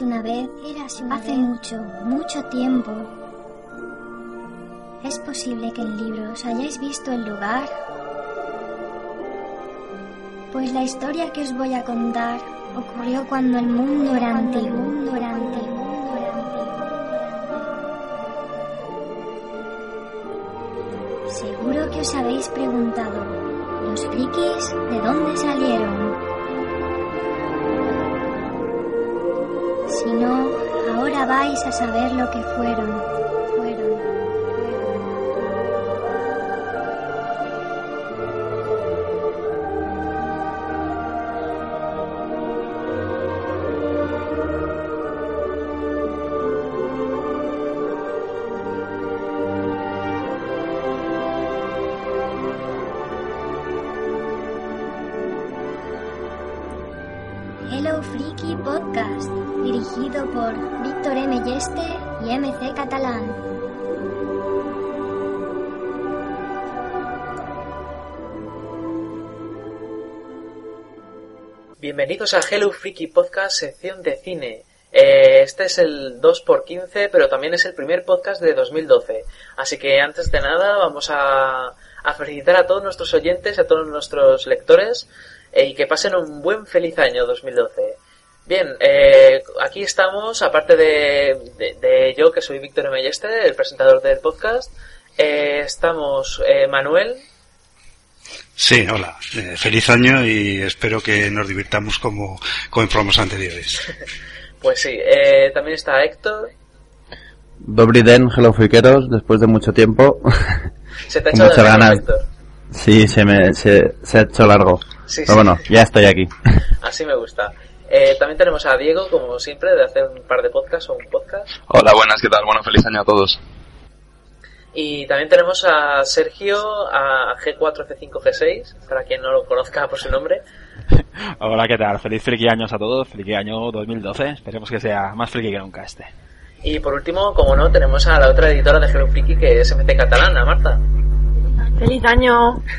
Una vez, hace mucho, mucho tiempo. Es posible que en libros hayáis visto el lugar. Pues la historia que os voy a contar ocurrió cuando el mundo era antiguo. Mundo era antiguo. Seguro que os habéis preguntado, ¿los frikis de dónde salieron? Si no, ahora vais a saber lo que fueron. Bienvenidos a Hello Freaky Podcast, sección de cine. Eh, este es el 2x15, pero también es el primer podcast de 2012. Así que antes de nada vamos a, a felicitar a todos nuestros oyentes, a todos nuestros lectores eh, y que pasen un buen feliz año 2012. Bien, eh, aquí estamos, aparte de, de, de yo, que soy Víctor Melleste, el presentador del podcast, eh, estamos Manuel. Sí, hola. Eh, feliz año y espero que nos divirtamos como, como en programas anteriores. Pues sí, eh, también está Héctor. Dobry den, hello friqueros, después de mucho tiempo. Se te ha de muchas ganas. Héctor. Sí, se me se, se ha hecho largo. Sí, Pero sí. bueno, ya estoy aquí. Así me gusta. Eh, también tenemos a Diego, como siempre, de hacer un par de podcasts o un podcast. Hola, buenas, ¿qué tal? Bueno, feliz año a todos. Y también tenemos a Sergio, a G4C5G6, para quien no lo conozca por su nombre. Hola, ¿qué tal? Feliz friki años a todos, friki año 2012. Esperemos que sea más friki que nunca este. Y por último, como no, tenemos a la otra editora de Hello Freaky, que es MC Catalana, Marta. ¡Feliz año!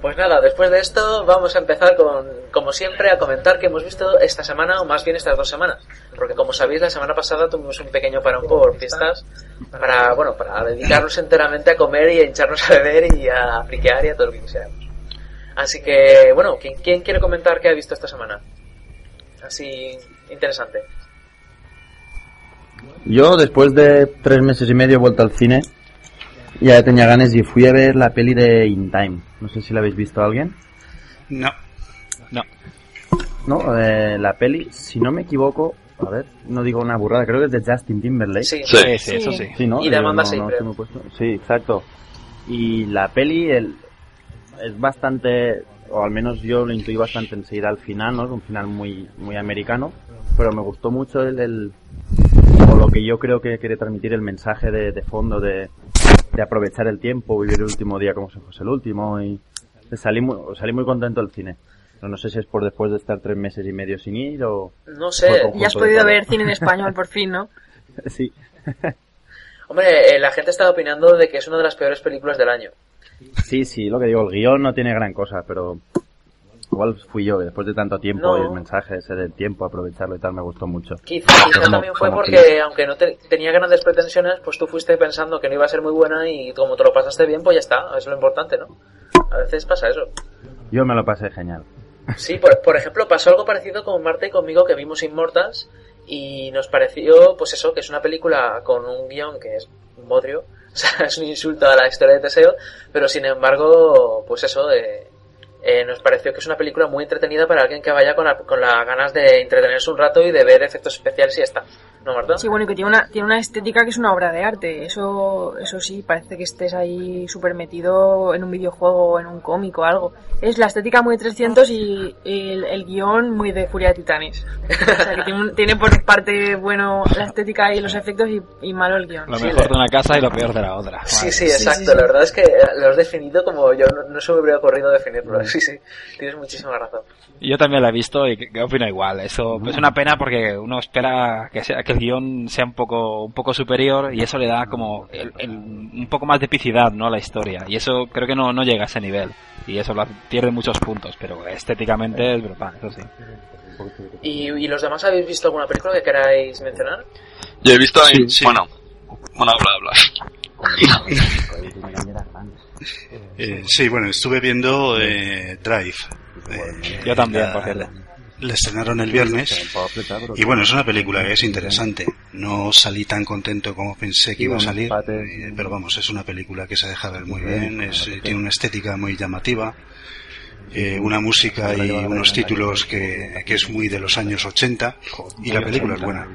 Pues nada, después de esto vamos a empezar con, como siempre, a comentar que hemos visto esta semana, o más bien estas dos semanas. Porque como sabéis, la semana pasada tuvimos un pequeño parón por fiestas para, bueno, para dedicarnos enteramente a comer y a hincharnos a beber y a friquear y a todo lo que quisiéramos. Así que, bueno, ¿quién, quién quiere comentar qué ha visto esta semana? Así, interesante. Yo, después de tres meses y medio, he vuelto al cine. Ya tenía ganas y fui a ver la peli de In Time. No sé si la habéis visto alguien. No. No. No, eh, la peli, si no me equivoco, a ver, no digo una burrada, creo que es de Justin Timberlake. Sí, Sí, sí, Sí. eso sí. Sí, ¿no? Y de Yo Amanda no- no Sí, exacto. Y la peli el, es bastante, o al menos yo lo intuí bastante enseguida al final, ¿no? Es un final muy, muy americano, pero me gustó mucho el, el o lo que yo creo que quiere transmitir el mensaje de, de fondo de, de aprovechar el tiempo, vivir el último día como si fuese el último y salí muy, salí muy contento del cine. Pero no sé si es por después de estar tres meses y medio sin ir o... No sé, Ya has podido ver cine en español por fin, ¿no? sí. hombre, eh, la gente está opinando de que es una de las peores películas del año. Sí, sí, lo que digo, el guion no tiene gran cosa, pero igual fui yo, que después de tanto tiempo No. y el mensaje ese del tiempo, aprovecharlo y tal, me gustó mucho. Quizá, quizá también fue porque, aunque no te- tenía grandes pretensiones, pues tú fuiste pensando que no iba a ser muy buena y como te lo pasaste bien, pues ya está, es lo importante, ¿no? A veces pasa eso. Yo me lo pasé genial. Sí, por, por ejemplo, pasó algo parecido con Marta y conmigo que vimos Immortals y nos pareció, pues eso, que es una película con un guion que es un bodrio, o sea, es un insulto a la historia de Teseo, pero sin embargo, pues eso, eh, eh, nos pareció que es una película muy entretenida para alguien que vaya con, la- con las ganas de entretenerse un rato y de ver efectos especiales y está. ¿No, Marta? Sí, bueno, y que tiene una, tiene una estética que es una obra de arte. Eso, eso sí, parece que estés ahí súper metido en un videojuego o en un cómic o algo. Es la estética muy 300 y el, el guion muy de Furia de Titanes. O sea, que tiene, un- tiene por parte bueno la estética y los efectos y, y malo el guion. Lo mejor de una casa y lo peor de la otra. Sí, Vale. sí, Sí, exacto. sí, sí. La verdad es que lo has definido como yo no, no se me hubiera ocurrido definirlo. Sí, sí, tienes muchísima razón. Yo también la he visto y que, que opino igual. Eso es una pena porque uno espera que, sea, que el guion sea un poco, un poco superior y eso le da como el- el- un poco más de epicidad ¿no? a la historia. Y eso creo que no, no llega a ese nivel. Y eso lo pierde muchos puntos, pero estéticamente es brutal, eso sí. ¿Y, y los demás habéis visto alguna película que queráis mencionar? Yo he visto ahí, Sí, sí. bueno, bueno, habla, habla. Eh, sí, bueno, estuve viendo eh, Drive. Eh, Yo también, la- por cierto. La estrenaron el viernes. Y bueno, es una película que es interesante. No salí tan contento como pensé que iba a salir, eh, pero vamos, es una película que se deja ver muy bien, es, tiene una estética muy llamativa, eh, una música y unos títulos que, que es muy de los años 80 y la película es buena,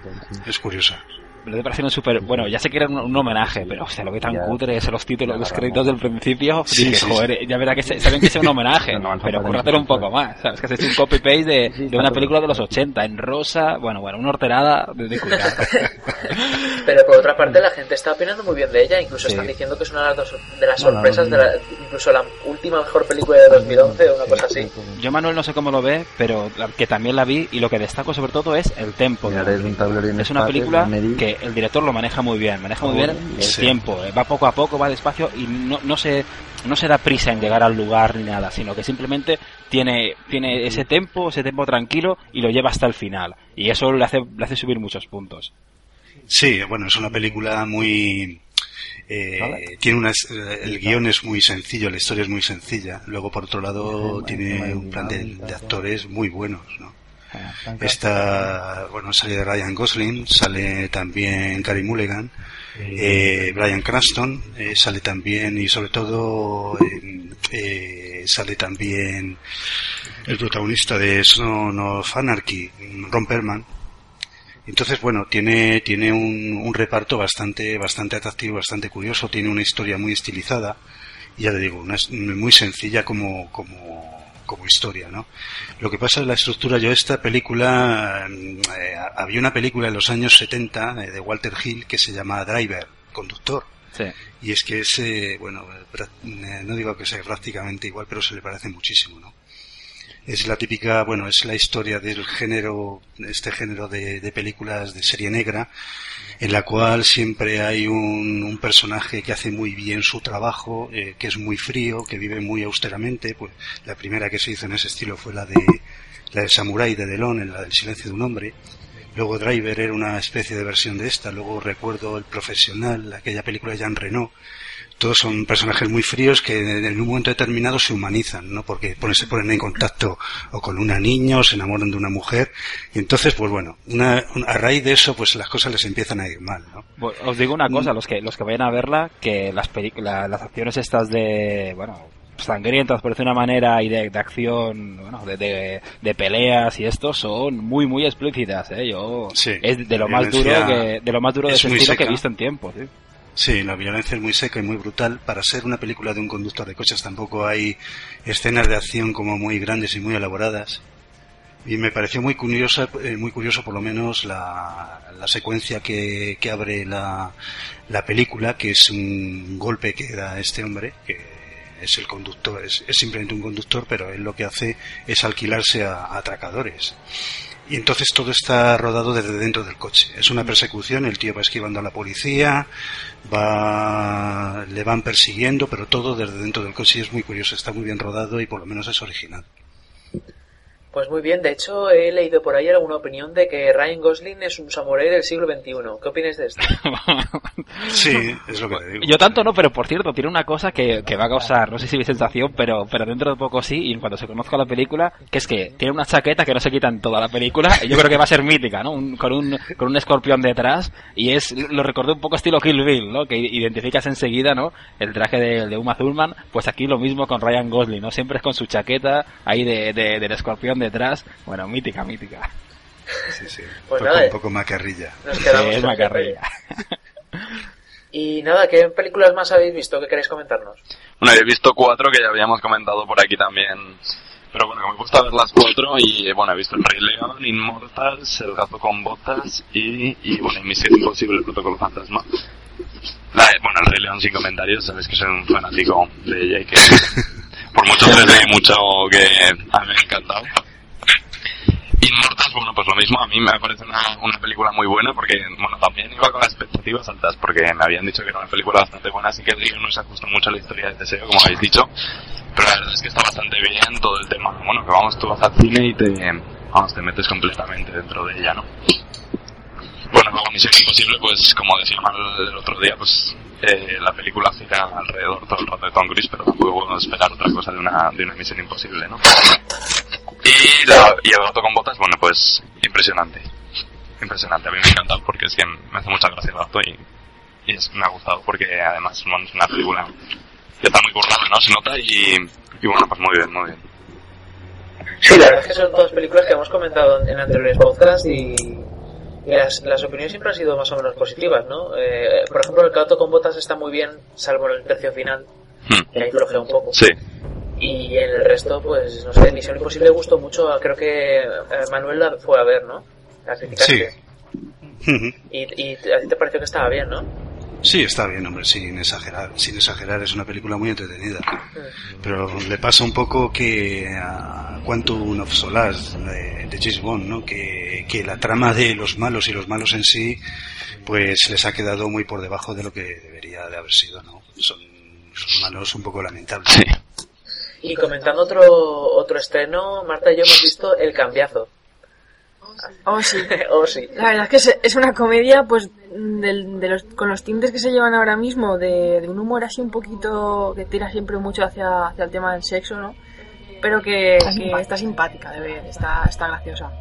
es curiosa. Me parece un súper... Bueno, ya sé que era un, un homenaje, pero hostia, lo que tan cutre es los títulos, los créditos del principio. Sí, dije, sí, joder, ya verá que se- saben que sea un homenaje, pero cúrratelo un poco más. ¿Sabes? Que has hecho un copy-paste de, de una película de los 80, en rosa, bueno, bueno, una horterada de, de cuidado. Pero por otra parte, la gente está opinando muy bien de ella. Incluso Sí. están diciendo que es una de las, dos- de las Bueno, sorpresas, de la, incluso la última mejor película de 2011 o una cosa así. Yo, Manuel, no sé cómo lo ve, pero que también la vi y lo que destaco sobre todo es el tempo. es Es una película medir. Que el director lo maneja muy bien, maneja muy bien el Sí. tiempo, eh, va poco a poco, va despacio y no, no se no se da prisa en llegar al lugar ni nada, sino que simplemente tiene tiene ese tempo, ese tempo tranquilo y lo lleva hasta el final y eso le hace le hace subir muchos puntos. Sí, bueno, es una película muy... eh, tiene una, el guion es muy sencillo, la historia es muy sencilla. Luego, por otro lado, tiene un plan de, de actores muy buenos, ¿no? Está, bueno, sale Ryan Gosling, sale también Gary Mulligan, eh, Brian Cranston, eh, sale también y sobre todo eh, eh, sale también el protagonista de Son of Anarchy, Ron Perlman. Entonces, bueno, tiene, tiene un, un reparto bastante, bastante atractivo, bastante curioso, tiene una historia muy estilizada, y ya le digo, una, muy sencilla como, como, como historia, ¿no? Lo que pasa es la estructura, yo esta película, mm, eh, había una película en los años 70 eh, de Walter Hill que se llama Driver, conductor, Sí. y es que ese, bueno, eh, no digo que sea prácticamente igual, pero se le parece muchísimo, ¿no? Es la típica, bueno, es la historia del género, este género de, de películas de serie negra, en la cual siempre hay un, un personaje que hace muy bien su trabajo, eh, que es muy frío, que vive muy austeramente, pues la primera que se hizo en ese estilo fue la de, la de Samurai de Delon, en la del silencio de un hombre, Luego Driver era una especie de versión de esta. Luego recuerdo El Profesional, aquella película de Jean Reno. Todos son personajes muy fríos que en un momento determinado se humanizan, ¿no? Porque ponen- se ponen en contacto o con una niña o se enamoran de una mujer. Y entonces, pues bueno, una- a raíz de eso, pues las cosas les empiezan a ir mal, ¿no? Bueno, os digo una cosa, los que los que vayan a verla, que las películas, las acciones estas de, bueno, sangrientas por decir una manera y de, de acción, bueno, de, de, de peleas y esto son muy muy explícitas, eh. Yo Sí, es de lo la más duro que de lo más duro de es ese estilo que he visto en tiempo, sí. Sí, la violencia es muy seca y muy brutal. Para ser una película de un conductor de coches tampoco hay escenas de acción como muy grandes y muy elaboradas. Y me pareció muy curiosa, eh, muy curioso por lo menos la, la secuencia que, que abre la, la película, que es un golpe que da este hombre, que es el conductor, es, simplemente un conductor, pero él lo que hace es alquilarse a atracadores. Y entonces todo está rodado desde dentro del coche. Es una persecución, el tío va esquivando a la policía, va, le van persiguiendo, pero todo desde dentro del coche y es muy curioso, está muy bien rodado y por lo menos es original. Pues muy bien, de hecho he leído por ahí alguna opinión de que Ryan Gosling es un samurái del siglo XXI. ¿Qué opinas de esto? Sí, es lo que te digo. Yo tanto no, pero por cierto, tiene una cosa que, que va a causar, no sé si mi sensación, pero, pero dentro de poco sí, y en cuanto se conozca la película, que es que tiene una chaqueta que no se quita en toda la película, y yo creo que va a ser mítica, ¿no? Un- con, un, con un escorpión detrás, y es, lo recordé un poco estilo Kill Bill, ¿no? Que identificas enseguida, ¿no? El traje de, de Uma Thurman, pues aquí lo mismo con Ryan Gosling, ¿no? Siempre es con su chaqueta ahí de, de- del escorpión detrás, bueno, mítica, mítica. Sí, sí. Pues un, poco, nada, un poco macarrilla. Nos quedamos Sí, es macarrilla. Y nada, ¿qué películas más habéis visto que queréis comentarnos? Bueno, he visto cuatro que ya habíamos comentado por aquí también. Pero bueno, me gusta ver las cuatro y bueno, he visto El Rey León, Inmortals, El Gato con Botas y, y bueno, y Misión Imposible, el Protocolo Fantasma. La, bueno, El Rey León sin comentarios, sabes que soy un fanático de ella y que por mucho 3D y mucho que a mí me ha encantado. Bueno, pues lo mismo, a mí me parece una, una película muy buena porque, bueno, también iba con las expectativas altas porque me habían dicho que era una película bastante buena, así que el no se ajusta mucho a la historia de Teseo, como habéis dicho, pero la verdad es que está bastante bien todo el tema, bueno, que vamos, tú vas al cine y te, vamos, te metes completamente dentro de ella, ¿no? Bueno, luego Misión Imposible, pues como decía Mal el otro día, pues eh, la película gira alrededor todo el rato de Tom Cruise, pero tampoco puedo esperar otra cosa de una, de una Misión Imposible, ¿no? Y, la, el gato con botas, bueno, pues impresionante. Impresionante, a mí me ha encantado porque es que me hace mucha gracia el gato y, y es- me ha gustado porque además bueno, es una película que está muy currada, ¿no? Se nota y, y bueno, pues muy bien, muy bien. Sí, la verdad es que son todas películas que hemos comentado en anteriores podcasts y las, las opiniones siempre han sido más o menos positivas, ¿no? Eh, por ejemplo, El gato con botas está muy bien, salvo en el tercio final, Hmm. que ahí flojea un poco. Sí, Y en el resto, pues, no sé, Misión Imposible gustó mucho, a- creo que eh, Manuel la fue a ver, ¿no? La criticaste. Sí. Y, y a ti te pareció que estaba bien, ¿no? Sí, está bien, hombre, sin exagerar. Sin exagerar, es una película muy entretenida. Pero le pasa un poco que a Quantum of Solace de, de James Bond, ¿no? Que, que la trama de los malos y los malos en sí, pues les ha quedado muy por debajo de lo que debería de haber sido, ¿no? Son, son malos un poco lamentables. sí. Y comentando otro otro estreno, Marta y yo hemos visto El Cambiazo. Oh, sí. oh, sí. La verdad es que es- es una comedia, pues, del- de los, con los tintes que se llevan ahora mismo, de, de un humor así un poquito que tira siempre mucho hacia, hacia el tema del sexo, ¿no? Pero que, que está simpática de ver, está, está graciosa.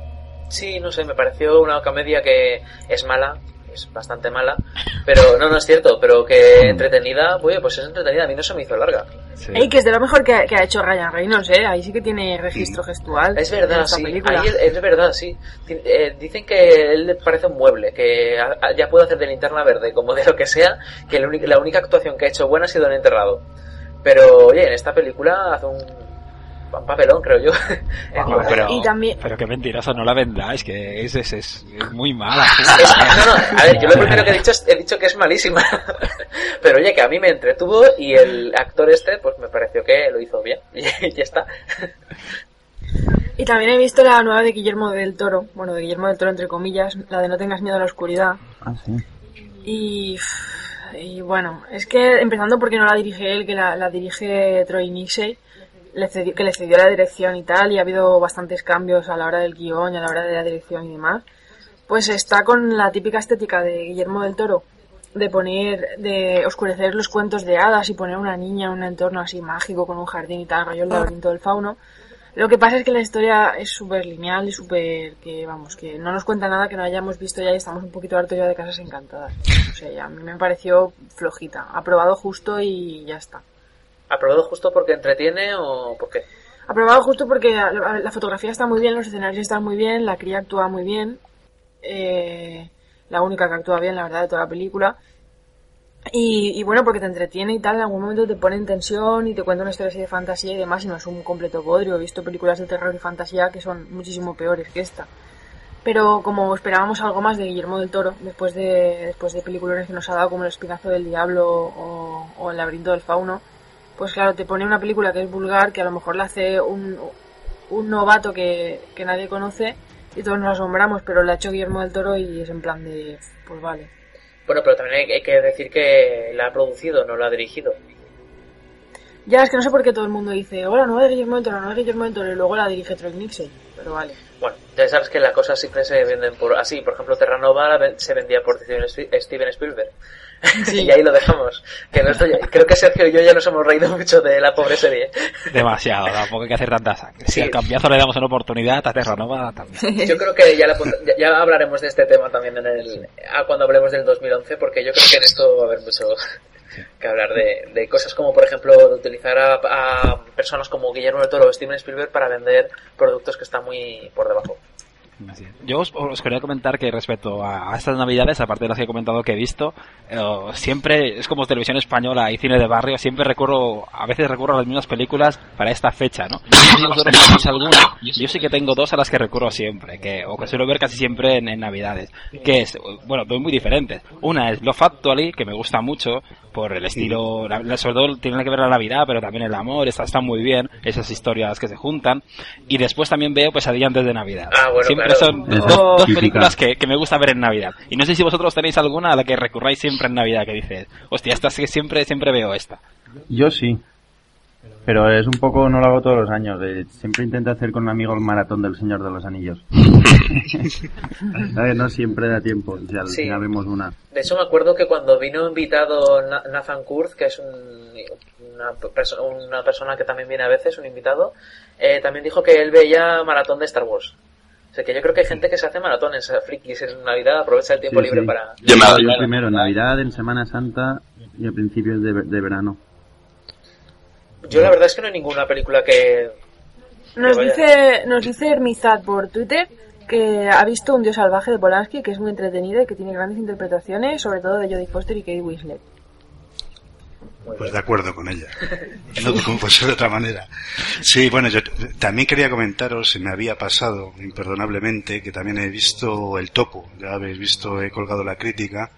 Sí, no sé, me pareció una comedia que es mala, es bastante mala, pero no, no es cierto, pero que entretenida, oye, pues es entretenida, a mí no se me hizo larga. Sí. Ey, que es de lo mejor que, que ha hecho Ryan Reynolds, ¿eh? Ahí sí que tiene registro gestual. Es en verdad, esta sí, ahí es verdad, sí. Eh, dicen que él le parece un mueble, que a- a- ya puede hacer de linterna verde, como de lo que sea, que la única, la única actuación que ha hecho buena ha sido en Enterrado. Pero, oye, en esta película hace un papelón, creo yo. Bueno, pero, Y también- pero qué mentiroso, no la vendáis, que es, es, es, es muy mala. Es- no, no, a ver, yo lo primero que he dicho es, he dicho que es malísima. Pero oye, que a mí me entretuvo y el actor este, pues me pareció que lo hizo bien. Y ya está. Y también he visto la nueva de Guillermo del Toro, bueno, de Guillermo del Toro entre comillas, la de No tengas miedo a la oscuridad. Ah, sí. Y, y bueno, es que empezando porque no la dirige él, que la, la dirige Troy Nixey, le cedió- que le cedió la dirección y tal, y ha habido bastantes cambios a la hora del guion y a la hora de la dirección y demás. Pues está con la típica estética de Guillermo del Toro, de poner, de oscurecer los cuentos de hadas y poner una niña en un entorno así mágico con un jardín y tal, rollo el laberinto del fauno. Lo que pasa es que la historia es súper lineal y súper que, vamos, que no nos cuenta nada que no hayamos visto ya y estamos un poquito hartos ya de Casas Encantadas. O sea, ya a mí me pareció flojita. Aprobado justo y ya está. ¿Aprobado justo porque entretiene o por qué? Aprobado justo porque la, fotografía está muy bien, los escenarios están muy bien, la cría actúa muy bien. eh, la única que actúa bien, la verdad, de toda la película. Y, bueno, porque te entretiene y tal, en algún momento te pone en tensión y te cuenta una historia así de fantasía y demás, y no es un completo bodrio. He visto películas de terror y fantasía que son muchísimo peores que esta. Pero como esperábamos algo más de Guillermo del Toro, después de, después de peliculones que nos ha dado como El Espinazo del Diablo o El Laberinto del Fauno, pues claro, te pone una película que es vulgar, que a lo mejor la hace un, un novato que, que nadie conoce y todos nos asombramos, pero la ha hecho Guillermo del Toro y es en plan de, pues vale. Bueno, pero también hay, que decir que la ha producido, no la ha dirigido. Ya, es que no sé por qué todo el mundo dice, hola, no es Guillermo del Toro, no es Guillermo del Toro, y luego la dirige Troy Nixon, pero vale. Bueno, ya sabes que las cosas siempre se venden por así. Por ejemplo, Terranova se vendía por Steven Spielberg. Sí. y ahí lo dejamos. Que no estoy- creo que Sergio y yo ya nos hemos reído mucho de la pobre serie. Demasiado, tampoco hay que hacer tanta sangre. Si al cambiazo le damos una oportunidad a Terranova también. Yo creo que ya, la ya- hablaremos de este tema también en el, a cuando hablemos del 2011, porque yo creo que en esto va a haber mucho que hablar de, de cosas como, por ejemplo, de utilizar a, a personas como Guillermo del Toro o Steven Spielberg para vender productos que están muy por debajo. Así es. Yo os, os quería comentar que respecto a, a estas navidades, aparte de las que he comentado que he visto, eh, siempre es como televisión española y cine de barrio, siempre recurro, a veces recurro a las mismas películas para esta fecha, ¿no? Alguna, yo sí que tengo dos a las que recurro siempre, que, o que suelo ver casi siempre en, en navidades, que es, bueno, dos muy diferentes. Una es Love Actually, que me gusta mucho, por el estilo, la- la- sobre todo tiene que ver la Navidad, pero también el amor, está, está muy bien, esas historias que se juntan. Y después también veo Pesadilla antes de Navidad. Ah, bueno, siempre claro. son Esa dos, dos películas que, que me gusta ver en Navidad. Y no sé si vosotros tenéis alguna a la que recurráis siempre en Navidad, que dices, hostia, esta sí que siempre, siempre veo esta. Yo sí. Pero es un poco, no lo hago todos los años. eh, siempre intento hacer con un amigo el maratón del Señor de los Anillos. No siempre da tiempo. Si al Sí. final vemos una. De hecho, me acuerdo que cuando vino invitado Na- Nathan Kurz, que es un- una, perso- una persona que también viene a veces, un invitado, eh, también dijo que él veía maratón de Star Wars. Sea, que yo creo que hay gente que se hace maratones, frikis en Navidad, aprovecha el tiempo Sí, libre sí. para... Yo me Yo primero en Navidad, en Semana Santa y a principios de, de verano. Yo la verdad es que no hay ninguna película que... Nos Que dice, nos dice Hermizad por Twitter que ha visto Un Dios Salvaje de Polanski, que es muy entretenido y que tiene grandes interpretaciones, sobre todo de Jodie Foster y Kate Winslet. Pues de acuerdo con ella. No como puede ser de otra manera. Sí, bueno, yo también quería comentaros, se me había pasado imperdonablemente, que también he visto El Topo. Ya habéis visto, he colgado la crítica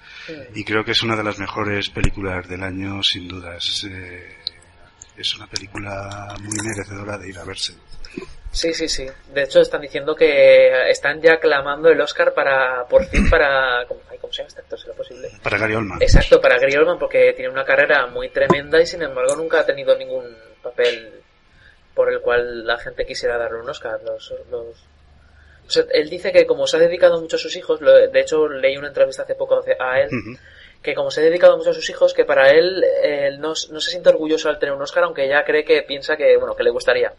y creo que es una de las mejores películas del año, sin dudas. Eh, es una película muy merecedora de ir a verse. Sí, sí, sí. De hecho, están diciendo que están ya clamando el Oscar para, por fin, para... ¿Cómo, ay, ¿cómo se llama este actor? ¿Será posible? Para Gary Oldman. Exacto, para Gary Oldman, porque tiene una carrera muy tremenda y sin embargo nunca ha tenido ningún papel por el cual la gente quisiera darle un Oscar. Los, los... O sea, él dice que como se ha dedicado mucho a sus hijos, lo- de hecho leí una entrevista hace poco a él, que como se ha dedicado mucho a sus hijos, que para él, él no, no se siente orgulloso al tener un Oscar, aunque ya cree que piensa que, bueno, que le gustaría.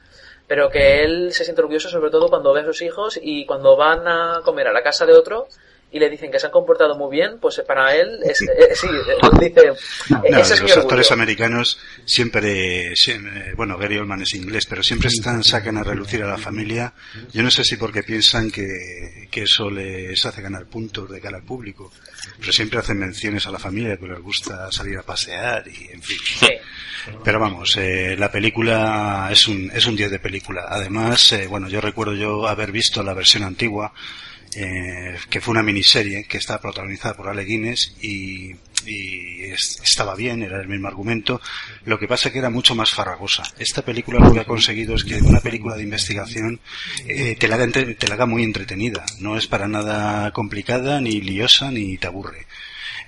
Pero que él se siente orgulloso sobre todo cuando ve a sus hijos y cuando van a comer a la casa de otro y le dicen que se han comportado muy bien, pues eh, para él, es, eh, sí, él dice, eh, No, ese es mi los actores americanos siempre, siempre- bueno, Gary Oldman es inglés, pero siempre están, sacan a relucir a la familia. Yo no sé si porque piensan que, que eso les hace ganar puntos de cara al público, pero siempre hacen menciones a la familia que les gusta salir a pasear y, en fin. Sí. Pero vamos, eh, la película es un, es un 10 de película. Además, eh, bueno, yo recuerdo yo haber visto la versión antigua, eh, que fue una miniserie que estaba protagonizada por Ale Guinness y, y es- estaba bien, era el mismo argumento. Lo que pasa que era mucho más farragosa. Esta película lo que ha conseguido es que una película de investigación eh, te, la haga, entre- te la haga muy entretenida. No es para nada complicada, ni liosa, ni te aburre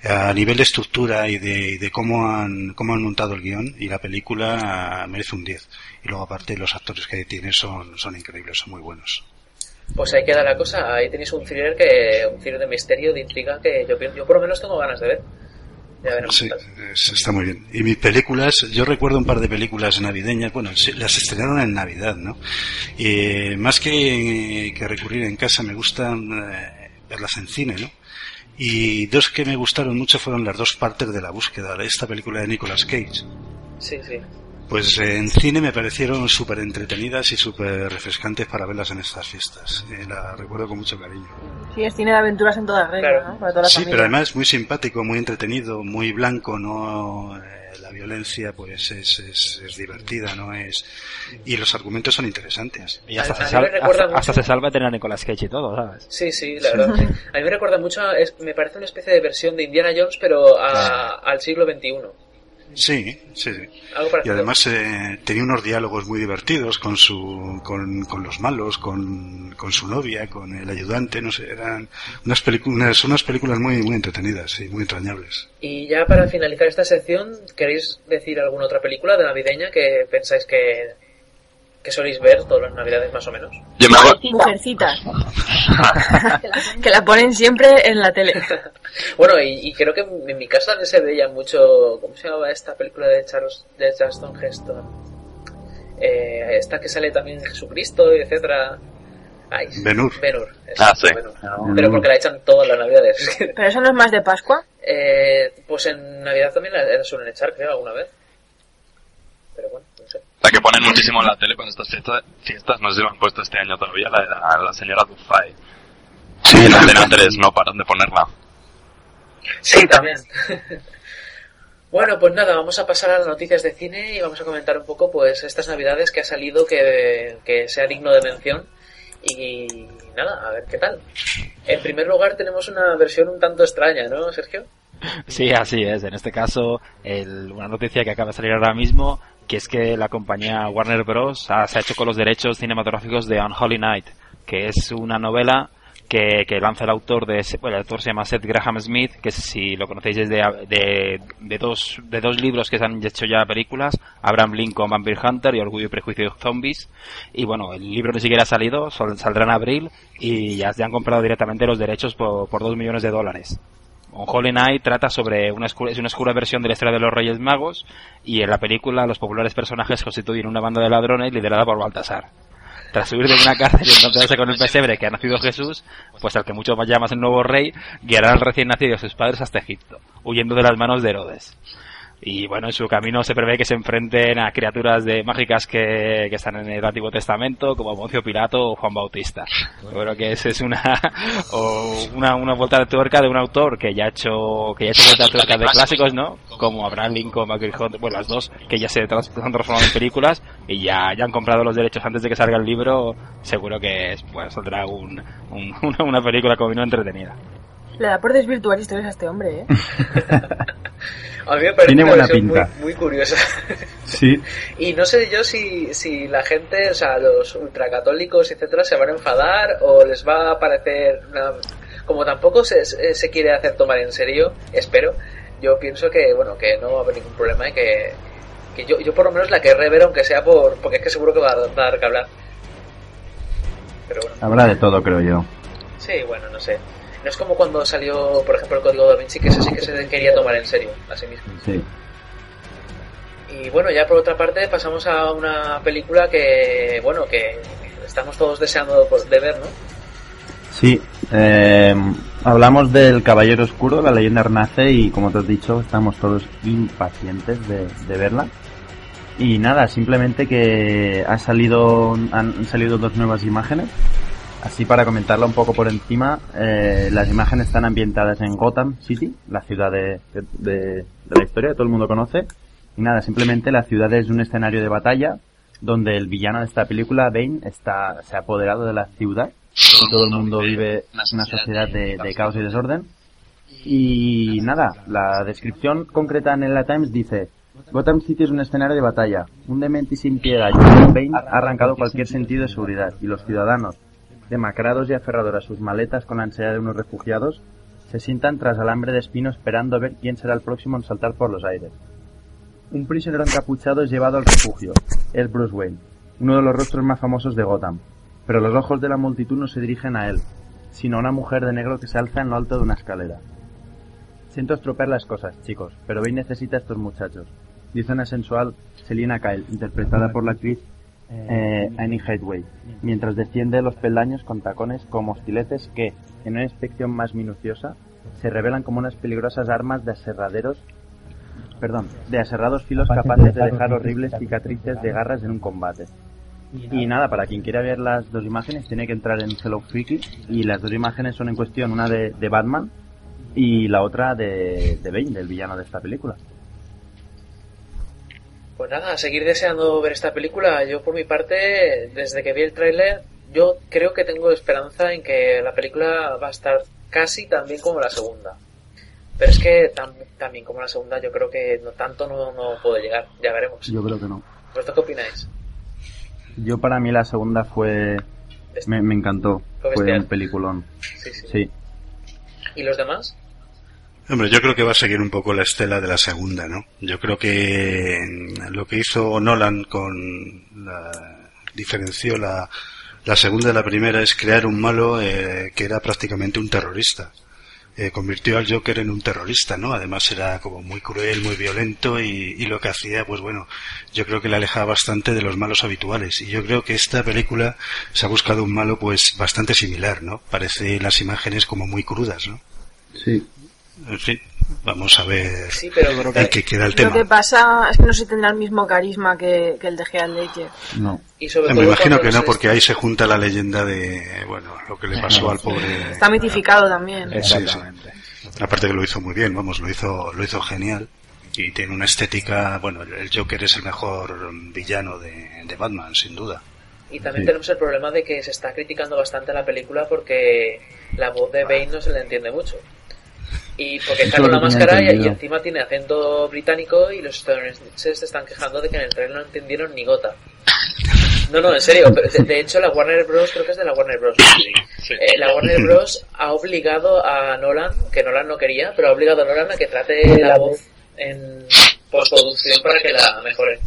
a nivel de estructura y de, de cómo han cómo han montado el guion y la película merece un 10 y luego aparte los actores que tiene son son increíbles son muy buenos Pues ahí queda la cosa, ahí tenéis un thriller que, un thriller de misterio, de intriga que yo, yo por lo menos tengo ganas de ver. Sí está muy bien. Y mis películas yo recuerdo un par de películas navideñas bueno las estrenaron en navidad no y más que, que recurrir en casa me gustan eh, verlas en cine no y dos que me gustaron mucho fueron las dos partes de la búsqueda esta película de Nicolas Cage. Sí, sí. Pues eh, en cine me parecieron súper entretenidas y súper refrescantes para verlas en estas fiestas. Eh, la recuerdo con mucho cariño. Sí, es cine de aventuras en toda regla, Claro. ¿no? Para toda la Sí, familia. pero además muy simpático, muy entretenido, muy blanco, no eh, la violencia pues es, es, es divertida, no es y los argumentos son interesantes. Y hasta, A- se, a sal- hasta, hasta se salva de tener a Nicolas Cage y todo, ¿sabes? Sí, sí, la verdad. sí. A mí me recuerda mucho, a- es- me parece una especie de versión de Indiana Jones, pero a- al siglo XXI. Sí, sí, sí. Y además eh, tenía unos diálogos muy divertidos con su, con, con los malos, con, con su novia, con el ayudante, no sé, eran unas películas, unas películas muy, muy entretenidas y muy entrañables. Y ya para finalizar esta sección, ¿queréis decir alguna otra película de navideña que pensáis que, que soléis ver todas las navidades más o menos? Yo me hago... Mujercitas. que la ponen siempre en la tele. Bueno, y, y creo que en, mi casa se veía mucho, ¿cómo se llamaba esta película de Charles, de Charleston Heston? Eh, esta que sale también Jesucristo, etcétera. Ay. Ben-Hur, eso, Ah, sí. Ben-Hur. Pero porque la echan todas las navidades. Pero eso no es más de Pascua. Eh, pues en Navidad también la, la suelen echar, creo, alguna vez. Pero bueno. La que ponen muchísimo en la tele con estas fiestas, fiestas no sé si lo han puesto este año todavía, la de la, la señora Dufay. Sí, la antena 3 no paran de ponerla. Sí, también. bueno, pues nada, vamos a pasar a las noticias de cine y vamos a comentar un poco pues estas navidades que ha salido que, que sea digno de mención. Y nada, a ver qué tal. En primer lugar tenemos una versión un tanto extraña, ¿no, Sergio? Sí, así es. En este caso, el, una noticia que acaba de salir ahora mismo, que es que la compañía Warner Bros. Ha, se ha hecho con los derechos cinematográficos de Unholy Night, que es una novela que, que, lanza el autor de bueno, el autor se llama Seth Graham Smith que si lo conocéis es de, de, dos de dos libros que se han hecho ya películas Abraham Lincoln Vampire Hunter y Orgullo y Prejuicio de Zombies y bueno el libro ni siquiera ha salido saldrá en abril y ya se han comprado directamente los derechos por, por dos millones de dólares Holy Night trata sobre una oscura, es una oscura versión de la historia de los Reyes Magos y en la película los populares personajes constituyen una banda de ladrones liderada por Baltasar tras subir de una cárcel y encontrarse con el pesebre que ha nacido Jesús, pues al que muchos llaman el nuevo rey, guiará al recién nacido a sus padres hasta Egipto, huyendo de las manos de Herodes. Y bueno, en su camino se prevé que se enfrenten a criaturas de mágicas que, que están en el Antiguo Testamento, como Poncio Pilato o Juan Bautista. Yo creo que esa es una, o una, una vuelta de tuerca de un autor que ya ha hecho, que ya ha hecho vuelta de tuerca de clásicos, ¿no? Como Abraham Lincoln, Michael Hunt, bueno, las dos, que ya se han transformado en películas y ya, ya han comprado los derechos antes de que salga el libro, seguro que es, pues, saldrá un, un, una, una película como vino entretenida. Le da por desvirtuar historias a este hombre, ¿eh? A mí me parece Tiene una buena versión muy, pinta. muy curiosa. Sí. Y no sé yo si, si la gente, o sea, los ultracatólicos, etcétera, se van a enfadar o les va a parecer una... Como tampoco se, se se quiere hacer tomar en serio, espero, yo pienso que, bueno, que no va a haber ningún problema y que, que yo, yo por lo menos la querré ver, aunque sea por... porque es que seguro que va a dar que hablar. Pero bueno. Habrá de todo, creo yo. Sí, bueno, no sé. No es como cuando salió, por ejemplo, el código da Vinci, que ese sí que se quería tomar en serio a sí mismo. Sí. Y bueno, ya por otra parte pasamos a una película que, bueno, que estamos todos deseando de ver, ¿no? Sí, eh, hablamos del Caballero Oscuro, la leyenda renace y como te has dicho, estamos todos impacientes de, de verla. Y nada, simplemente que ha salido, han salido dos nuevas imágenes. Así para comentarla un poco por encima, eh, las imágenes están ambientadas en Gotham City, la ciudad de, de, la historia que todo el mundo conoce. Y nada, simplemente la ciudad es un escenario de batalla donde el villano de esta película, Bane, está, se ha apoderado de la ciudad y todo el mundo vive una sociedad de, de caos y desorden. Y nada, la descripción concreta en La Times dice, Gotham City es un escenario de batalla. Un demente y sin piedad, John Bane, ha arrancado cualquier sentido de seguridad y los ciudadanos, demacrados y aferrados a sus maletas con la ansiedad de unos refugiados, se sientan tras alambre de espino esperando a ver quién será el próximo en saltar por los aires. Un prisionero encapuchado es llevado al refugio. Es Bruce Wayne, uno de los rostros más famosos de Gotham. Pero los ojos de la multitud no se dirigen a él, sino a una mujer de negro que se alza en lo alto de una escalera. Siento estropear las cosas, chicos, pero Bane necesita a estos muchachos. Dice una sensual Selina Kyle, interpretada por la actriz eh, Annie Hathaway, mientras desciende los peldaños con tacones como hostiletes que, en una inspección más minuciosa, se revelan como unas peligrosas armas de aserraderos perdón, de aserrados filos capaces de dejar horribles cicatrices de garras en un combate. Y nada, para quien quiera ver las dos imágenes tiene que entrar en Hello Freaky y las dos imágenes son en cuestión, una de, de Batman y la otra de, de Bane, del villano de esta película. Pues nada, a seguir deseando ver esta película. Yo por mi parte, desde que vi el tráiler, yo creo que tengo esperanza en que la película va a estar casi tan bien como la segunda. Pero es que tan, tan bien como la segunda yo creo que no tanto no, no puede llegar. Ya veremos. Yo creo que no. ¿Vosotros qué opináis? Yo para mí la segunda fue... Me, me encantó. Fue Fue un peliculón. Sí, sí. Sí. ¿Y los demás? Hombre, yo creo que va a seguir un poco la estela de la segunda, ¿no? Yo creo que lo que hizo Nolan con la diferenció la, la segunda de la primera es crear un malo eh, que era prácticamente un terrorista. Eh, convirtió al Joker en un terrorista, ¿no? Además era como muy cruel, muy violento y, y lo que hacía, pues bueno, yo creo que le alejaba bastante de los malos habituales. Y yo creo que esta película se ha buscado un malo pues bastante similar, ¿no? Parece las imágenes como muy crudas, ¿no? Sí. En fin, Vamos a ver Sí, pero en qué queda el Lo tema. que pasa es que no se tendrá el mismo carisma que, que el de Heath Ledger. No. y sobre Me imagino que no, porque ahí se junta la leyenda de, bueno, lo que le pasó al pobre. Está mitificado también. Sí, sí. Exactamente. Aparte que lo hizo muy bien, vamos, lo hizo, lo hizo genial. Y tiene una estética, bueno, el- el Joker es el mejor villano de, de Batman, sin duda. Y también Sí. tenemos el problema de que se está criticando bastante la película porque la voz de Bane no se le entiende mucho. Y porque está con la máscara y, encima tiene acento británico y los estadounidenses se están quejando de que en el trailer no entendieron ni gota. No, no, en serio. De, de hecho, la Warner Bros. creo que es de la Warner Bros. Eh, la Warner Bros. ha obligado a Nolan, que Nolan no quería, pero ha obligado a Nolan a que trate la voz en postproducción para que la mejore.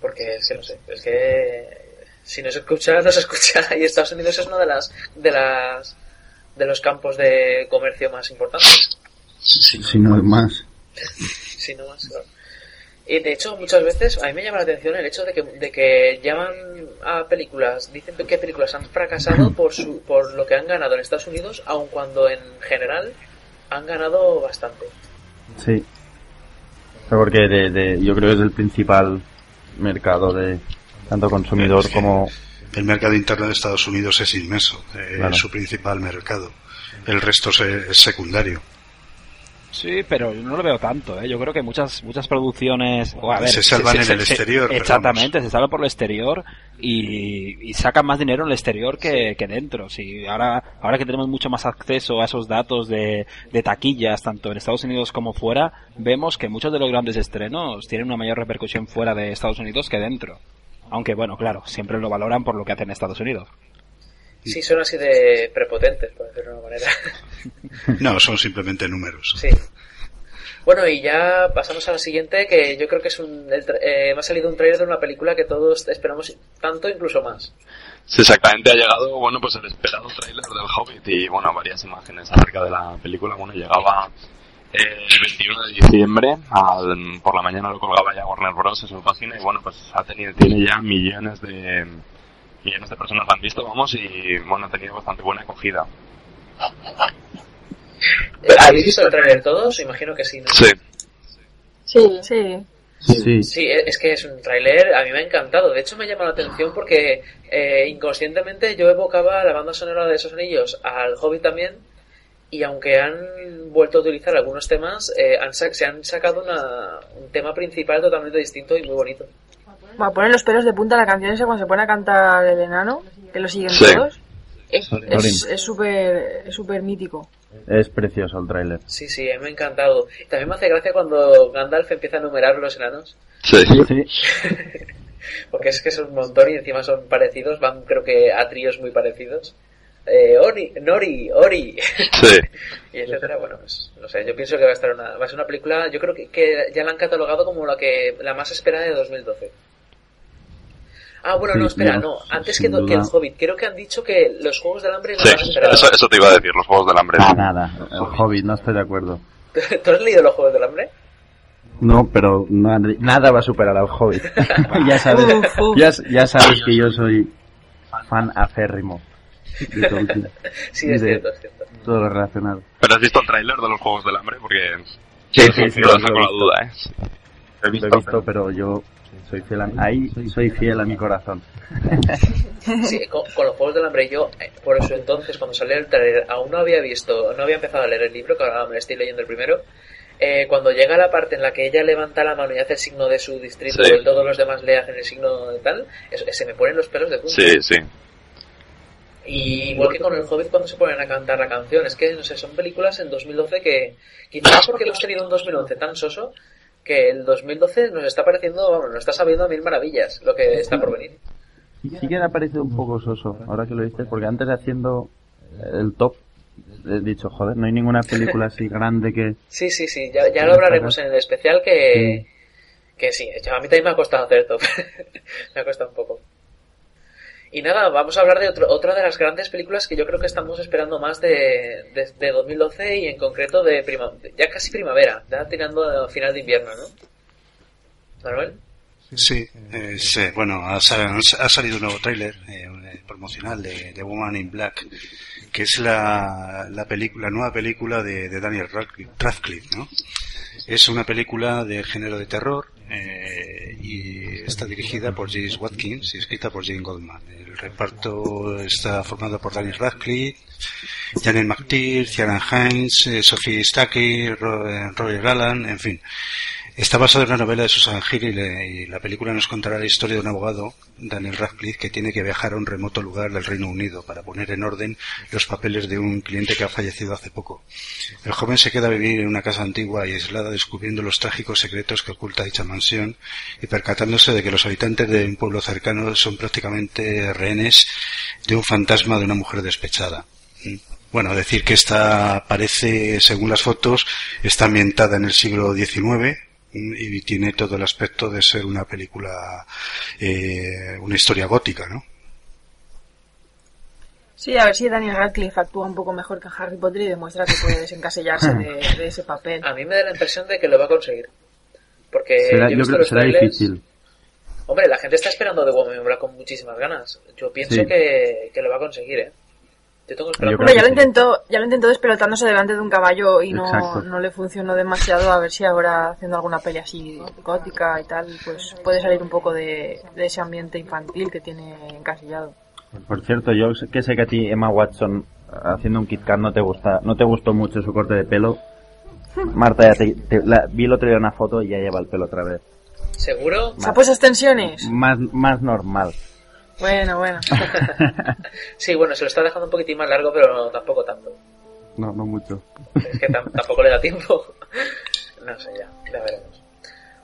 Porque es que no sé, es que si no se escucha, no se escucha. Y Estados Unidos es uno de las de las de los campos de comercio más importantes, Si no es más. si no más. claro. Y de hecho, muchas veces a mí me llama la atención el hecho de que, de que llaman a películas, dicen que películas han fracasado por, su, por lo que han ganado en Estados Unidos, aun cuando en general han ganado bastante. Sí. Porque de, de- yo creo que es el principal mercado de tanto consumidor como... El mercado interno de Estados Unidos es inmenso, eh, Claro. es su principal mercado. El resto se- es secundario. Sí, pero yo no lo veo tanto, ¿eh? Yo creo que muchas muchas producciones... o, a ver, Se salvan en el exterior, Exactamente, se salvan por el exterior y, y sacan más dinero en el exterior que, que dentro. Sí, ahora, ahora que tenemos mucho más acceso a esos datos de, de taquillas, tanto en Estados Unidos como fuera, vemos que muchos de los grandes estrenos tienen una mayor repercusión fuera de Estados Unidos que dentro. Aunque bueno, claro, siempre lo valoran por lo que hacen en Estados Unidos. Sí, son así de prepotentes, por decirlo de una manera. No, son simplemente números. Sí. Bueno, y ya pasamos a la siguiente, que yo creo que es un... el eh, me ha salido un trailer de una película que todos esperamos tanto, incluso más. Sí, exactamente, ha llegado, bueno, pues el esperado tráiler del Hobbit y, bueno, varias imágenes acerca de la película. Bueno, llegaba el 21 de diciembre, al- por la mañana lo colgaba ya Warner Bros. en su página y, bueno, pues ha tenido, tiene ya millones de millones de personas la han visto, vamos, y, bueno, ha tenido bastante buena acogida. Eh, ¿Habéis visto el trailer todos? Imagino que sí, ¿no? Sí, Sí. Sí. Sí. Sí, e- es que es un tráiler, a mí me ha encantado. De hecho, me llama la atención porque eh, inconscientemente yo evocaba la banda sonora de esos anillos al Hobbit también. Y aunque han vuelto a utilizar algunos temas, eh, han se han sacado una- un tema principal totalmente distinto y muy bonito. Va a poner los pelos de punta la canción esa cuando se pone a cantar el enano, que lo siguen Sí. todos. Es súper es súper mítico. Es precioso el tráiler. Sí, sí, me ha encantado. También me hace gracia cuando Gandalf empieza a enumerar los enanos. sí. Sí. Porque es que son un montón y encima son parecidos, van creo que a tríos muy parecidos. Eh, Ori, Nori, Ori, Sí. y etcétera. Bueno, pues no sé, yo pienso que va a estar una, va a ser una película, yo creo que, que ya la han catalogado como la que la más esperada de 2012. Ah, bueno, no, espera, no, no, antes que, que el. Hobbit, creo que han dicho que los Juegos del Hambre no Sí, esperados. eso, eso te iba a decir, los Juegos del Hambre. Ah, nada. El Hobbit, no estoy de acuerdo. ¿Tú has leído los Juegos del Hambre? No, pero na- nada va a superar al Hobbit. ya sabes, ya sabes que yo soy fan aférrimo de Tolkien. Sí, es de cierto, es cierto. todo lo relacionado. ¿Pero has visto el tráiler de los Juegos del Hambre? Porque... Sí, sí, sí, Lo lo he con la visto. duda, ¿eh? Lo he visto, pero yo soy fiel a, ahí soy fiel a mi corazón. Sí, con, con los Juegos del Hambre yo, eh, por eso entonces, cuando salió el trailer, aún no había visto, no había empezado a leer el libro, que ahora me estoy leyendo el primero. Eh, cuando llega la parte en la que ella levanta la mano y hace el signo de su distrito Sí. y todos los demás le hacen el signo de tal, eso- se me ponen los pelos de punta. Sí, sí. Y igual que con el Hobbit cuando se ponen a cantar la canción, es que, no sé, son películas en 2012 que, quizás porque hemos tenido un 2011 tan soso, que el 2012 nos está pareciendo, vamos, nos está sabiendo a mil maravillas lo que está por venir. Sí que me ha parecido un poco soso, ahora que lo dices, porque antes haciendo el top he dicho, joder, no hay ninguna película así grande que... Sí, sí, sí, ya, ya lo hablaremos en el especial que, que sí, a mí también me ha costado hacer top. me ha costado un poco. Y nada, vamos a hablar de otro, otra de las grandes películas que yo creo que estamos esperando más de, de, de 2012 y en concreto de prima, ya casi primavera, ya tirando a final de invierno, ¿no? Manuel. Sí, eh, sí, bueno, ha, ha salido un nuevo tráiler eh, eh, promocional de, de Woman in Black, que es la, la, película, la nueva película de, de Daniel Radcliffe, Radcliffe, ¿no? Es una película de género de terror eh, y está dirigida por James Watkins y escrita por Jane Goldman. El reparto está formado por Daniel Radcliffe, Janet McTeer, Ciaran Hines, eh, Sophie Stuckey, Ro- eh, Roy Galland, en fin. Está basado en una novela de Susan Hill y, y la película nos contará la historia de un abogado, Daniel Radcliffe, que tiene que viajar a un remoto lugar del Reino Unido para poner en orden los papeles de un cliente que ha fallecido hace poco. El joven se queda a vivir en una casa antigua y aislada descubriendo los trágicos secretos que oculta dicha mansión y percatándose de que los habitantes de un pueblo cercano son prácticamente rehenes de un fantasma de una mujer despechada. Bueno, decir que esta parece, según las fotos, está ambientada en el siglo XIX y tiene todo el aspecto de ser una película, eh, una historia gótica, ¿no? Sí, a ver si Daniel Radcliffe actúa un poco mejor que Harry Potter y demuestra que puede desencasillarse de, de ese papel. A mí me da la impresión de que lo va a conseguir. Porque Será- yo he yo visto creo que los será trailers- difícil. Hombre, la gente está esperando de Woman in Black con muchísimas ganas. Yo pienso Sí. que, que lo va a conseguir, ¿eh? Yo tengo Hombre, ya lo sí. intentó, ya lo intentó despelotándose delante de un caballo y no, no le funcionó demasiado. A ver si ahora haciendo alguna peli así gótica y tal, pues puede salir un poco de, de ese ambiente infantil que tiene encasillado. Por cierto, yo que sé que a ti Emma Watson haciendo un Kit Kat no te gusta, no te gustó mucho su corte de pelo. Marta, ya te, te- la- vi el otro día una foto y ya lleva el pelo otra vez. ¿Seguro? ¿Se ha puesto extensiones? Más, más normal. Bueno, bueno. Sí, bueno, se lo está dejando un poquitín más largo, pero no, tampoco tanto. No, no mucho. Es que tam- tampoco le da tiempo. No sé, ya, ya veremos.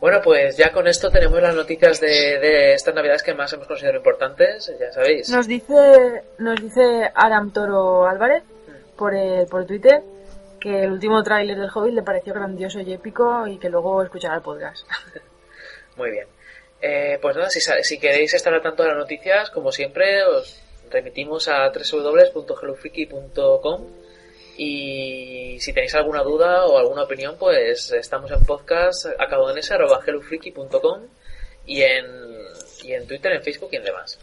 Bueno, pues ya con esto tenemos las noticias de, de estas navidades que más hemos considerado importantes, ya sabéis. Nos dice, nos dice Aram Toro Álvarez por el, por Twitter que el último tráiler del Hobbit le pareció grandioso y épico y que luego escuchará el podcast. Muy bien. Eh, pues nada, si, queréis estar al tanto de las noticias, como siempre, os remitimos a www.hellofreaky.com y si tenéis alguna duda o alguna opinión, pues estamos en podcast acabodenese.hellofreaky.com y en, y en Twitter, en Facebook y en demás.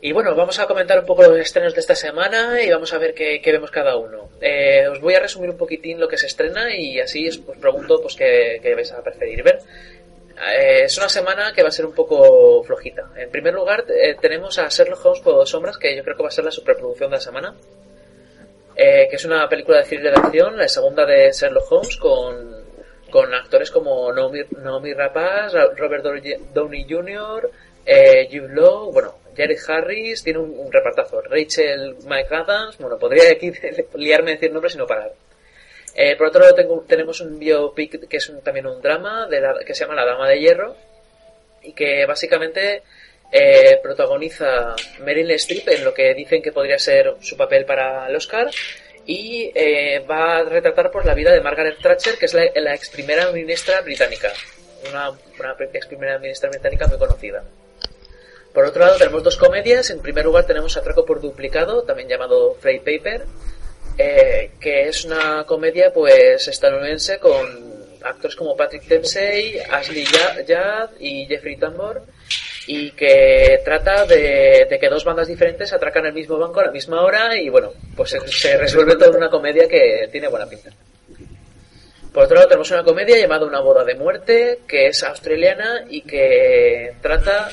Y bueno, vamos a comentar un poco los estrenos de esta semana y vamos a ver qué, vemos cada uno. Eh, os voy a resumir un poquitín lo que se estrena y así os pregunto pues qué vais a preferir ver. Eh, es una semana que va a ser un poco flojita. En primer lugar, eh, tenemos a Sherlock Holmes por dos sombras, que yo creo que va a ser la superproducción de la semana. Eh, que es una película de thriller de acción, la segunda de Sherlock Holmes, con, con actores como Naomi, Naomi Rapaz, Ra- Robert Downey- Jr., eh, Jude Law, bueno, Jared Harris, tiene un, un repartazo. Rachel McAdams, bueno, podría aquí liarme a decir nombres y no parar. Eh, por otro lado tengo- tenemos un biopic que es también un drama de la- que se llama La Dama de Hierro y que básicamente eh, protagoniza Meryl Streep en lo que dicen que podría ser su papel para el Oscar y eh, va a retratar pues la vida de Margaret Thatcher que es la, ex primera ministra británica. Una, ex primera ministra británica muy conocida. Por otro lado tenemos dos comedias. En primer lugar tenemos Atraco por duplicado también llamado Freight Paper eh, que es una comedia pues estadounidense con actores como Patrick Dempsey, Ashley Judd y Jeffrey Tambor y que trata de, de que dos bandas diferentes atracan el mismo banco a la misma hora y bueno, pues se, se resuelve todo en una comedia que tiene buena pinta. Por otro lado tenemos una comedia llamada Una boda de muerte que es australiana y que trata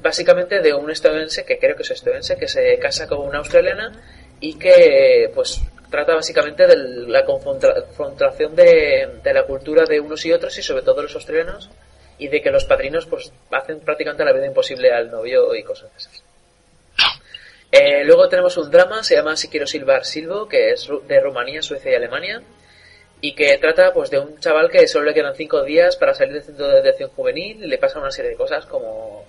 básicamente de un estadounidense que creo que es estadounidense que se casa con una australiana y que pues trata básicamente de la confronta- confrontación de, de la cultura de unos y otros y sobre todo los australianos y de que los padrinos pues hacen prácticamente la vida imposible al novio y cosas de esas. Eh, luego tenemos un drama, se llama Si quiero silbar silbo, que es de Rumanía, Suecia y Alemania y que trata pues de un chaval que solo le quedan cinco días para salir del centro de detención juvenil y le pasa una serie de cosas como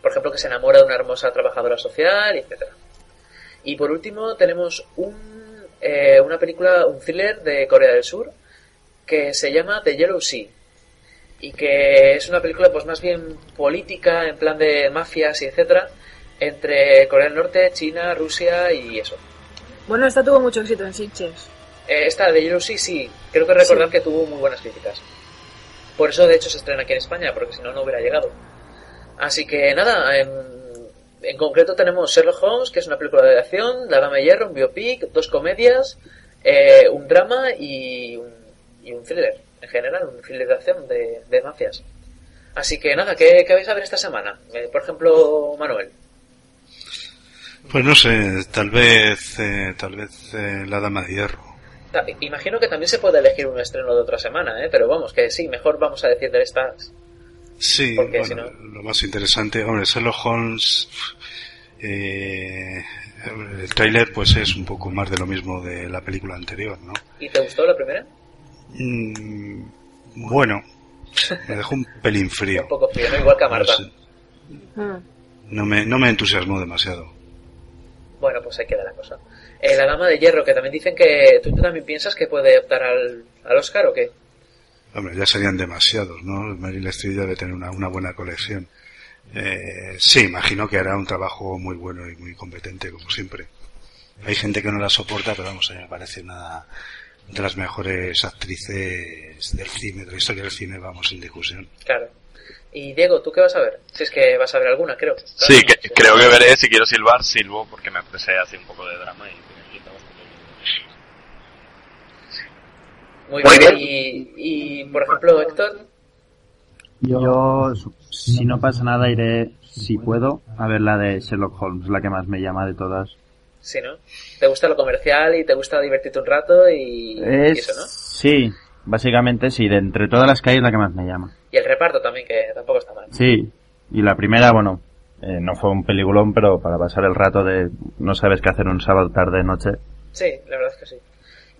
por ejemplo que se enamora de una hermosa trabajadora social, etcétera. Y por último tenemos un, eh, una película, un thriller de Corea del Sur que se llama The Yellow Sea y que es una película pues más bien política en plan de mafias y etcétera entre Corea del Norte, China, Rusia y eso. Bueno, esta tuvo mucho éxito en Sitges. Eh, esta de Yellow Sea sí, creo que recordar que tuvo muy buenas críticas. Por eso, de hecho, se estrena aquí en España, porque si no, no hubiera llegado. Así que nada, en, en concreto tenemos Sherlock Holmes, que es una película de acción, La Dama de Hierro, un biopic, dos comedias, eh, un drama y un, y un thriller, en general, un thriller de acción de, de mafias. Así que nada, ¿qué, qué vais a ver esta semana? Eh, por ejemplo, Manuel. Pues no sé, tal vez, eh, tal vez eh, La Dama de Hierro. Imagino que también se puede elegir un estreno de otra semana, ¿eh? pero vamos, que sí, mejor vamos a decir de estas. Sí, Porque bueno, si no- lo más interesante, hombre, Sherlock Holmes, eh, el tráiler pues es un poco más de lo mismo de la película anterior, ¿no? ¿Y te gustó la primera? Mm, bueno, me dejó un pelín frío. Un poco frío, ¿no? Igual que a Marta. No, sé, no me, no me entusiasmó demasiado. Bueno, pues ahí queda la cosa. Eh, la Dama de Hierro, que también dicen que tú, tú también piensas que puede optar al, al Oscar o qué. Hombre, ya serían demasiados, ¿no? Meryl Streep debe tener una, una buena colección. Eh, sí, imagino que hará un trabajo muy bueno y muy competente, como siempre. Hay gente que no la soporta, pero vamos, a mí me parece una de las mejores actrices del cine, de la historia del cine, vamos, sin discusión. Claro. Y Diego, ¿tú qué vas a ver? Si es que vas a ver alguna, creo. Sí, que- creo que veré, si quiero silbar, silbo, porque me apetece así un poco de drama y tiene pinta bastante bien. Muy Muy bien. bien. Y, y, por ejemplo, Héctor, Yo, si no pasa nada, iré, si puedo, a ver la de Sherlock Holmes, la que más me llama de todas. sí, ¿no? Te gusta lo comercial y te gusta divertirte un rato y, y Es, eso, ¿no? sí, básicamente sí, de entre todas las que hay es la que más me llama. Y el reparto también, que tampoco está mal. Sí, y la primera, bueno, eh, no fue un peliculón, pero para pasar el rato de no sabes qué hacer un sábado tarde noche. Sí, la verdad es que sí.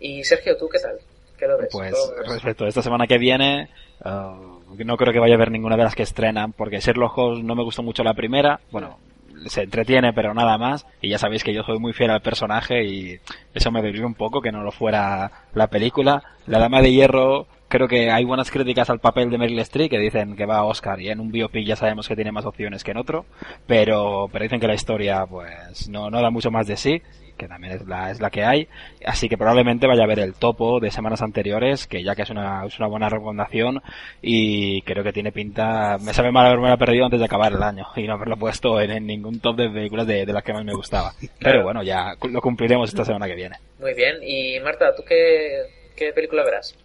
Y Sergio, ¿tú qué tal? ¿Qué lo ves? Pues ¿Cómo lo ves? respecto a esta semana que viene, ah, no creo que vaya a ver ninguna de las que estrenan, porque Sherlock Holmes no me gustó mucho la primera, bueno, se entretiene pero nada más, y ya sabéis que yo soy muy fiel al personaje y eso me dolió un poco que no lo fuera la película. La Dama de Hierro, creo que hay buenas críticas al papel de Meryl Streep que dicen que va a Oscar y en un biopic ya sabemos que tiene más opciones que en otro, pero, pero dicen que la historia pues no, no da mucho más de sí que también es la, es la que hay, así que probablemente vaya a ver el topo de semanas anteriores, que ya que es una, es una buena recomendación y creo que tiene pinta, me sabe mal haberme perdido antes de acabar el año y no haberlo puesto en, en ningún top de películas de, de las que más me gustaba. Pero bueno, ya lo cumpliremos esta semana que viene. Muy bien. Y Marta, ¿tú qué, qué película verás?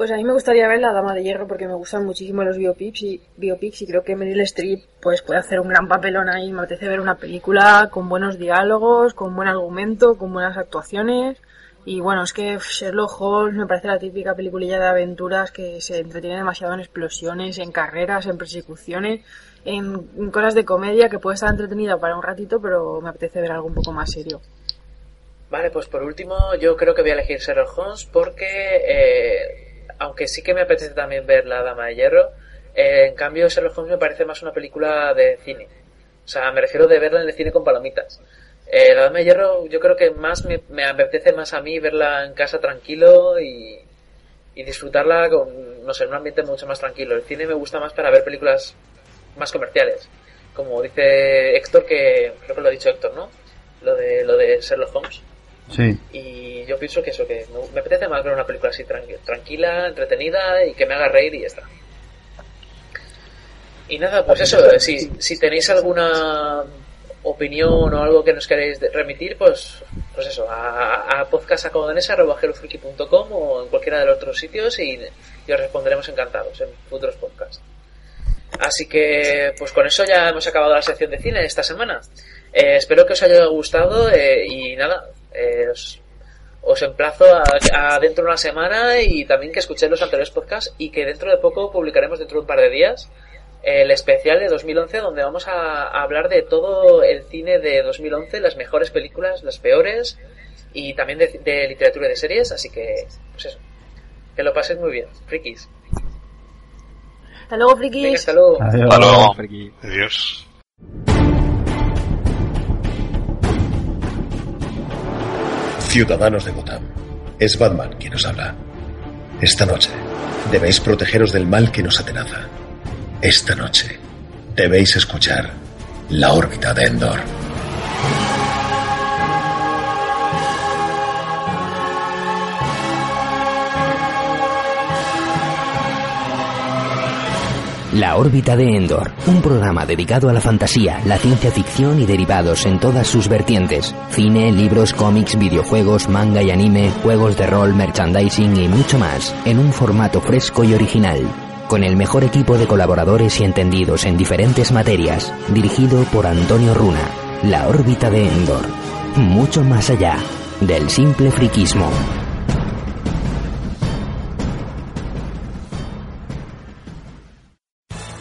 Pues a mí me gustaría ver La Dama de Hierro porque me gustan muchísimo los biopics y, biopics y creo que Meryl Streep pues puede hacer un gran papelón ahí. Me apetece ver una película con buenos diálogos, con buen argumento, con buenas actuaciones. Y bueno, es que Sherlock Holmes me parece la típica peliculilla de aventuras que se entretiene demasiado en explosiones, en carreras, en persecuciones, en, cosas de comedia que puede estar entretenida para un ratito, pero me apetece ver algo un poco más serio. Vale, pues por último, yo creo que voy a elegir Sherlock Holmes porque, eh, aunque sí que me apetece también ver La Dama de Hierro, eh, en cambio Sherlock Holmes me parece más una película de cine. O sea, me refiero de verla en el cine con palomitas. Eh, la Dama de Hierro yo creo que más me, me apetece más a mí verla en casa tranquilo y, y disfrutarla con, no sé, en un ambiente mucho más tranquilo. El cine me gusta más para ver películas más comerciales. Como dice Héctor, que creo que lo ha dicho Héctor, ¿no? Lo de, lo de Sherlock Holmes. Sí. Y yo pienso que eso, que me, me apetece más ver una película así tranqui- tranquila, entretenida y que me haga reír y ya está. Y nada, pues eso, eh, si, si tenéis alguna opinión o algo que nos queréis remitir, pues pues eso, a, a podcastacomodanesa.com o en cualquiera de los otros sitios y, y os responderemos encantados en futuros podcasts. Así que, pues con eso ya hemos acabado la sección de cine esta semana. Eh, espero que os haya gustado eh, y nada, eh, os, os emplazo a, a dentro de una semana y también que escuchéis los anteriores podcasts y que dentro de poco publicaremos dentro de un par de días el especial de 2011 donde vamos a, a hablar de todo el cine de 2011, las mejores películas, las peores y también de, de literatura y de series, así que pues eso, que lo paséis muy bien, frikis. Hasta luego, frikis. Venga, hasta luego. Adiós. Hasta luego. Adiós. Ciudadanos de Gotham. Es Batman quien os habla. Esta noche debéis protegeros del mal que nos atenaza. Esta noche debéis escuchar la órbita de Endor. La órbita de Endor, un programa dedicado a la fantasía, la ciencia ficción y derivados en todas sus vertientes. Cine, libros, cómics, videojuegos, manga y anime, juegos de rol, merchandising y mucho más, en un formato fresco y original. Con el mejor equipo de colaboradores y entendidos en diferentes materias, dirigido por Antonio Runa. La órbita de Endor. Mucho más allá del simple friquismo.